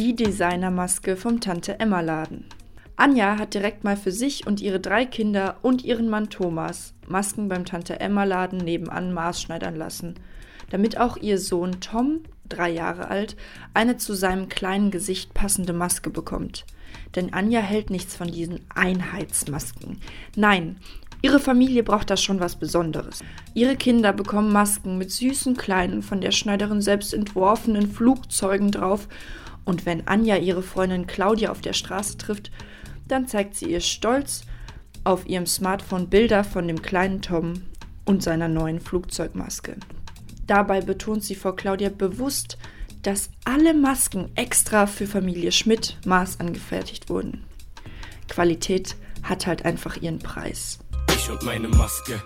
Die Designermaske vom Tante Emma Laden. Anja hat direkt mal für sich und ihre drei Kinder und ihren Mann Thomas Masken beim Tante Emma Laden nebenan maßschneidern lassen, damit auch ihr Sohn Tom, drei Jahre alt, eine zu seinem kleinen Gesicht passende Maske bekommt. Denn Anja hält nichts von diesen Einheitsmasken. Nein, Ihre Familie braucht da schon was Besonderes. Ihre Kinder bekommen Masken mit süßen kleinen, von der Schneiderin selbst entworfenen Flugzeugen drauf. Und wenn Anja ihre Freundin Claudia auf der Straße trifft, dann zeigt sie ihr stolz auf ihrem Smartphone Bilder von dem kleinen Tom und seiner neuen Flugzeugmaske. Dabei betont sie vor Claudia bewusst, dass alle Masken extra für Familie Schmidt Maß angefertigt wurden. Qualität hat halt einfach ihren Preis ich und meine Maske.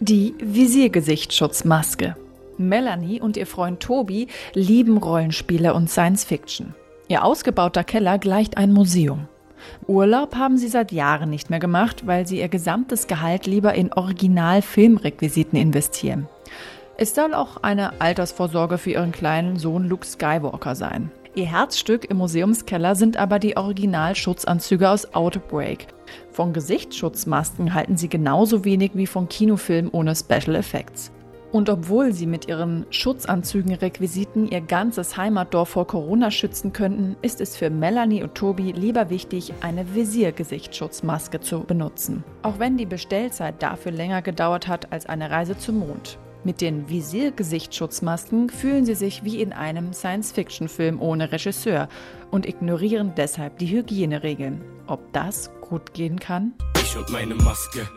Die Visiergesichtsschutzmaske. Melanie und ihr Freund Tobi lieben Rollenspiele und Science Fiction. Ihr ausgebauter Keller gleicht ein Museum. Urlaub haben sie seit Jahren nicht mehr gemacht, weil sie ihr gesamtes Gehalt lieber in Original-Filmrequisiten investieren. Es soll auch eine Altersvorsorge für ihren kleinen Sohn Luke Skywalker sein. Ihr Herzstück im Museumskeller sind aber die Originalschutzanzüge aus Outbreak. Von Gesichtsschutzmasken halten sie genauso wenig wie von Kinofilmen ohne Special Effects. Und obwohl sie mit ihren Schutzanzügen-Requisiten ihr ganzes Heimatdorf vor Corona schützen könnten, ist es für Melanie und Tobi lieber wichtig, eine Visier-Gesichtsschutzmaske zu benutzen. Auch wenn die Bestellzeit dafür länger gedauert hat als eine Reise zum Mond. Mit den Visier-Gesichtsschutzmasken fühlen sie sich wie in einem Science-Fiction-Film ohne Regisseur und ignorieren deshalb die Hygieneregeln. Ob das gut gehen kann? Ich und meine Maske.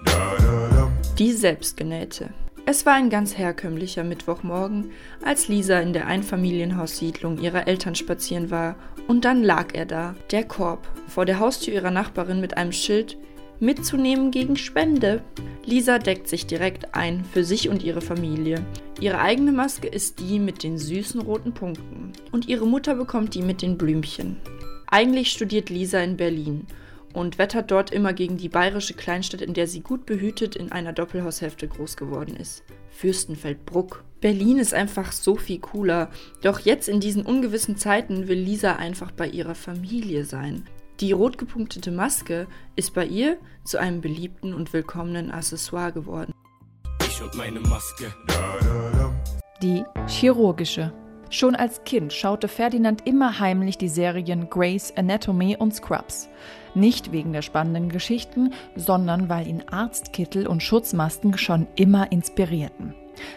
Die selbstgenähte. Es war ein ganz herkömmlicher Mittwochmorgen, als Lisa in der Einfamilienhaussiedlung ihrer Eltern spazieren war, und dann lag er da, der Korb, vor der Haustür ihrer Nachbarin mit einem Schild mitzunehmen gegen Spende. Lisa deckt sich direkt ein für sich und ihre Familie. Ihre eigene Maske ist die mit den süßen roten Punkten und ihre Mutter bekommt die mit den Blümchen. Eigentlich studiert Lisa in Berlin und wettert dort immer gegen die bayerische Kleinstadt, in der sie gut behütet in einer Doppelhaushälfte groß geworden ist. Fürstenfeldbruck. Berlin ist einfach so viel cooler. Doch jetzt in diesen ungewissen Zeiten will Lisa einfach bei ihrer Familie sein. Die rot gepunktete Maske ist bei ihr zu einem beliebten und willkommenen Accessoire geworden. Ich und meine Maske. Die chirurgische. Schon als Kind schaute Ferdinand immer heimlich die Serien Grey's Anatomy und Scrubs. Nicht wegen der spannenden Geschichten, sondern weil ihn Arztkittel und Schutzmasken schon immer inspirierten.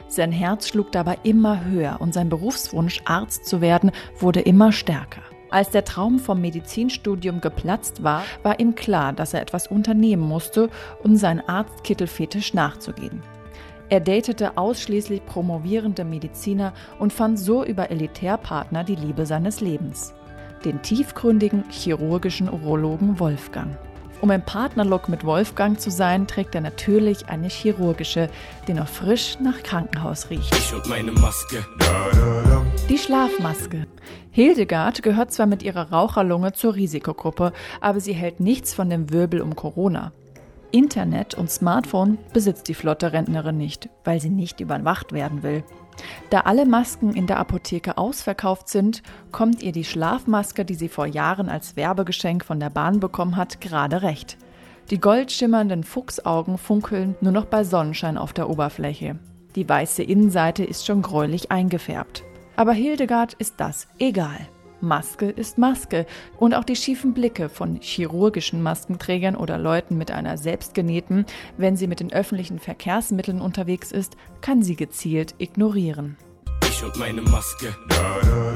Sein Herz schlug dabei immer höher und sein Berufswunsch, Arzt zu werden, wurde immer stärker. Als der Traum vom Medizinstudium geplatzt war, war ihm klar, dass er etwas unternehmen musste, um seinen Arztkittelfetisch nachzugehen. Er datete ausschließlich promovierende Mediziner und fand so über Elitärpartner die Liebe seines Lebens. Den tiefgründigen chirurgischen Urologen Wolfgang. Um im Partnerlook mit Wolfgang zu sein, trägt er natürlich eine chirurgische, die noch frisch nach Krankenhaus riecht. Ich und meine Maske. Die Schlafmaske. Hildegard gehört zwar mit ihrer Raucherlunge zur Risikogruppe, aber sie hält nichts von dem Wirbel um Corona. Internet und Smartphone besitzt die flotte Rentnerin nicht, weil sie nicht überwacht werden will. Da alle Masken in der Apotheke ausverkauft sind, kommt ihr die Schlafmaske, die sie vor Jahren als Werbegeschenk von der Bahn bekommen hat, gerade recht. Die goldschimmernden Fuchsaugen funkeln nur noch bei Sonnenschein auf der Oberfläche. Die weiße Innenseite ist schon gräulich eingefärbt. Aber Hildegard ist das egal. Maske ist Maske und auch die schiefen Blicke von chirurgischen Maskenträgern oder Leuten mit einer selbstgenähten, wenn sie mit den öffentlichen Verkehrsmitteln unterwegs ist, kann sie gezielt ignorieren. Ich und meine Maske. Da, da.